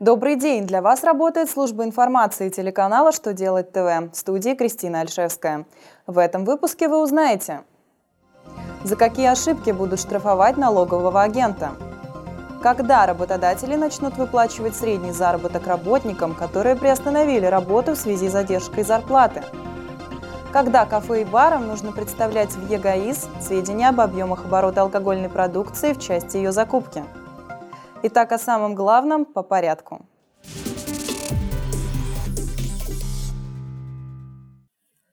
Добрый день! Для вас работает служба информации телеканала «Что делать ТВ» в студии Кристина Альшевская. В этом выпуске вы узнаете, за какие ошибки будут штрафовать налогового агента, когда работодатели начнут выплачивать средний заработок работникам, которые приостановили работу в связи с задержкой зарплаты, когда кафе и барам нужно представлять в ЕГАИС сведения об объемах оборота алкогольной продукции в части ее закупки – Итак, о самом главном по порядку.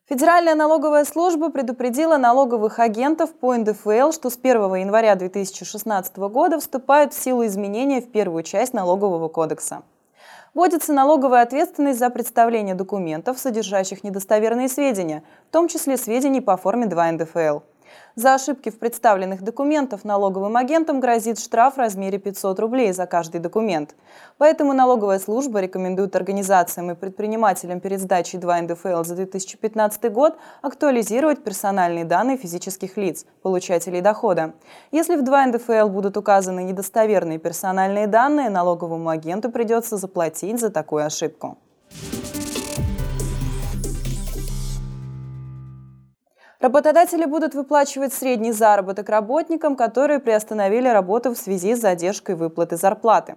Федеральная налоговая служба предупредила налоговых агентов по НДФЛ, что с 1 января 2016 года вступают в силу изменения в первую часть налогового кодекса. Вводится налоговая ответственность за представление документов, содержащих недостоверные сведения, в том числе сведений по форме 2 НДФЛ – за ошибки в представленных документах налоговым агентам грозит штраф в размере 500 рублей за каждый документ. Поэтому налоговая служба рекомендует организациям и предпринимателям перед сдачей 2 НДФЛ за 2015 год актуализировать персональные данные физических лиц, получателей дохода. Если в 2 НДФЛ будут указаны недостоверные персональные данные, налоговому агенту придется заплатить за такую ошибку. Работодатели будут выплачивать средний заработок работникам, которые приостановили работу в связи с задержкой выплаты зарплаты.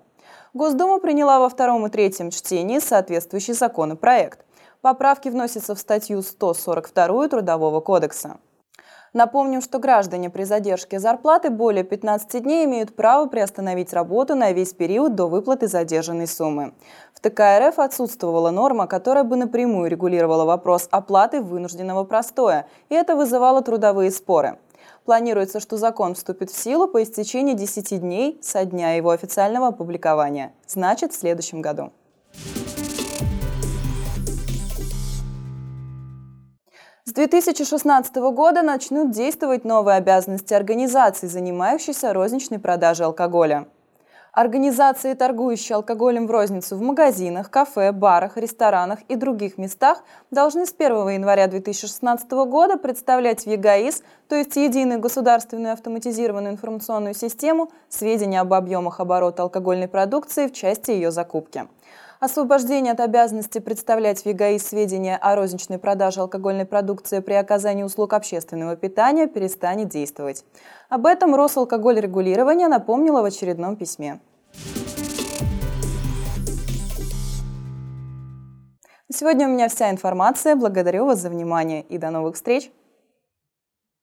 Госдума приняла во втором и третьем чтении соответствующий законопроект. Поправки вносятся в статью 142 Трудового кодекса. Напомним, что граждане при задержке зарплаты более 15 дней имеют право приостановить работу на весь период до выплаты задержанной суммы. В ТК РФ отсутствовала норма, которая бы напрямую регулировала вопрос оплаты вынужденного простоя, и это вызывало трудовые споры. Планируется, что закон вступит в силу по истечении 10 дней со дня его официального опубликования, значит, в следующем году. С 2016 года начнут действовать новые обязанности организаций, занимающихся розничной продажей алкоголя. Организации, торгующие алкоголем в розницу в магазинах, кафе, барах, ресторанах и других местах, должны с 1 января 2016 года представлять в ЕГАИС, то есть Единую государственную автоматизированную информационную систему, сведения об объемах оборота алкогольной продукции в части ее закупки. Освобождение от обязанности представлять в ЕГАИ сведения о розничной продаже алкогольной продукции при оказании услуг общественного питания перестанет действовать. Об этом Росалкогольрегулирование напомнило в очередном письме. Сегодня у меня вся информация. Благодарю вас за внимание и до новых встреч!